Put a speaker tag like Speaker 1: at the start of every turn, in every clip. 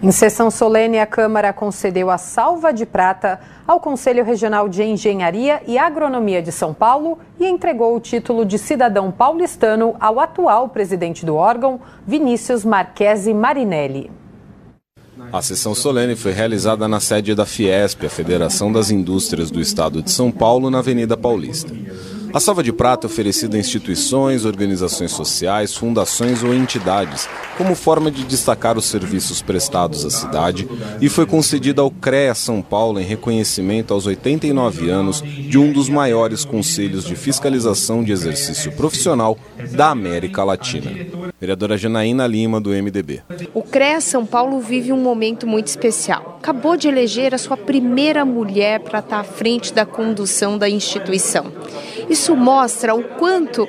Speaker 1: Em sessão solene, a Câmara concedeu a salva de prata ao Conselho Regional de Engenharia e Agronomia de São Paulo e entregou o título de cidadão paulistano ao atual presidente do órgão, Vinícius Marquesi Marinelli.
Speaker 2: A sessão solene foi realizada na sede da Fiesp, a Federação das Indústrias do Estado de São Paulo, na Avenida Paulista. A salva de prata é oferecida a instituições, organizações sociais, fundações ou entidades, como forma de destacar os serviços prestados à cidade, e foi concedida ao CREA São Paulo em reconhecimento aos 89 anos de um dos maiores conselhos de fiscalização de exercício profissional da América Latina. Vereadora Janaína Lima, do MDB.
Speaker 3: O CREA São Paulo vive um momento muito especial. Acabou de eleger a sua primeira mulher para estar à frente da condução da instituição. Isso mostra o quanto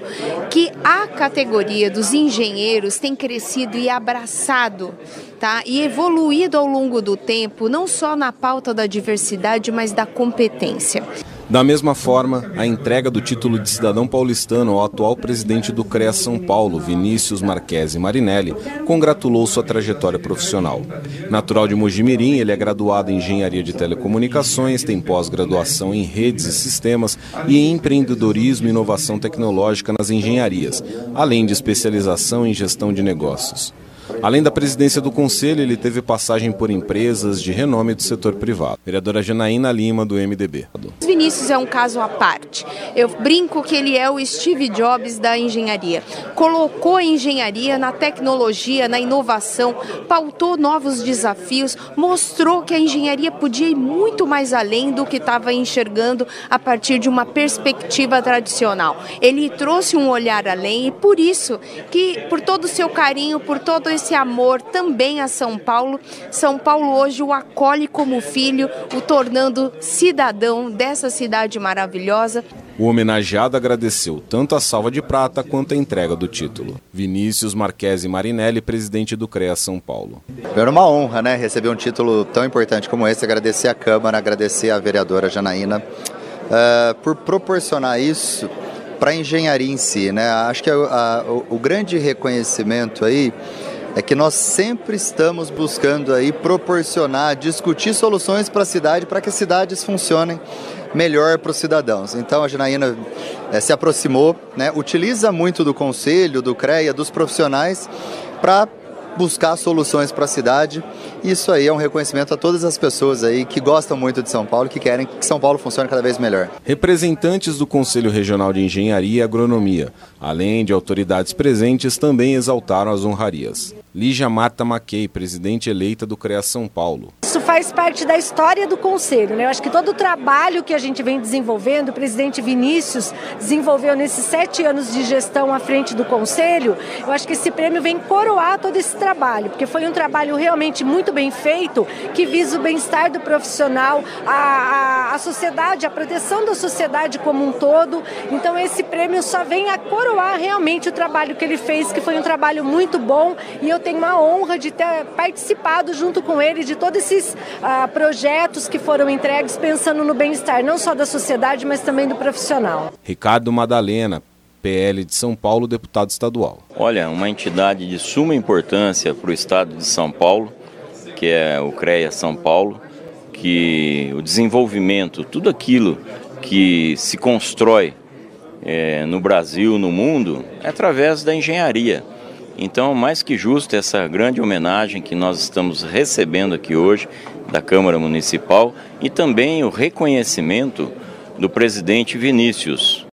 Speaker 3: que a categoria dos engenheiros tem crescido e abraçado tá? e evoluído ao longo do tempo, não só na pauta da diversidade, mas da competência.
Speaker 2: Da mesma forma, a entrega do título de cidadão paulistano ao atual presidente do CREA São Paulo, Vinícius Marquesi Marinelli, congratulou sua trajetória profissional. Natural de Mojimirim, ele é graduado em Engenharia de Telecomunicações, tem pós-graduação em Redes e Sistemas e em Empreendedorismo e Inovação Tecnológica nas engenharias, além de especialização em Gestão de Negócios. Além da presidência do conselho, ele teve passagem por empresas de renome do setor privado. Vereadora Janaína Lima, do MDB.
Speaker 3: Vinícius é um caso à parte. Eu brinco que ele é o Steve Jobs da engenharia. Colocou a engenharia na tecnologia, na inovação, pautou novos desafios, mostrou que a engenharia podia ir muito mais além do que estava enxergando a partir de uma perspectiva tradicional. Ele trouxe um olhar além e por isso que, por todo o seu carinho, por todo esse esse amor também a São Paulo. São Paulo hoje o acolhe como filho, o tornando cidadão dessa cidade maravilhosa.
Speaker 2: O homenageado agradeceu tanto a salva de prata quanto a entrega do título. Vinícius Marquesi Marinelli, presidente do CREA São Paulo.
Speaker 4: Era uma honra, né, receber um título tão importante como esse. Agradecer a Câmara, agradecer a vereadora Janaína uh, por proporcionar isso para a engenharia em si, né? Acho que a, a, o, o grande reconhecimento aí é que nós sempre estamos buscando aí proporcionar, discutir soluções para a cidade, para que as cidades funcionem melhor para os cidadãos. Então a Janaína é, se aproximou, né, utiliza muito do conselho, do CREA, dos profissionais para buscar soluções para a cidade. Isso aí é um reconhecimento a todas as pessoas aí que gostam muito de São Paulo que querem que São Paulo funcione cada vez melhor.
Speaker 2: Representantes do Conselho Regional de Engenharia e Agronomia, além de autoridades presentes, também exaltaram as honrarias. Lígia Marta Maquei, presidente eleita do CREA São Paulo.
Speaker 5: Isso faz parte da história do Conselho. Né? Eu acho que todo o trabalho que a gente vem desenvolvendo, o presidente Vinícius desenvolveu nesses sete anos de gestão à frente do Conselho, eu acho que esse prêmio vem coroar todo esse trabalho, porque foi um trabalho realmente muito bem feito, que visa o bem-estar do profissional, a, a, a sociedade, a proteção da sociedade como um todo. Então esse prêmio só vem a coroar realmente o trabalho que ele fez, que foi um trabalho muito bom e eu eu tenho uma honra de ter participado junto com ele de todos esses uh, projetos que foram entregues pensando no bem-estar, não só da sociedade, mas também do profissional.
Speaker 2: Ricardo Madalena, PL de São Paulo, deputado estadual.
Speaker 6: Olha, uma entidade de suma importância para o estado de São Paulo, que é o CREA São Paulo, que o desenvolvimento, tudo aquilo que se constrói é, no Brasil, no mundo, é através da engenharia. Então, mais que justo essa grande homenagem que nós estamos recebendo aqui hoje da Câmara Municipal e também o reconhecimento do presidente Vinícius.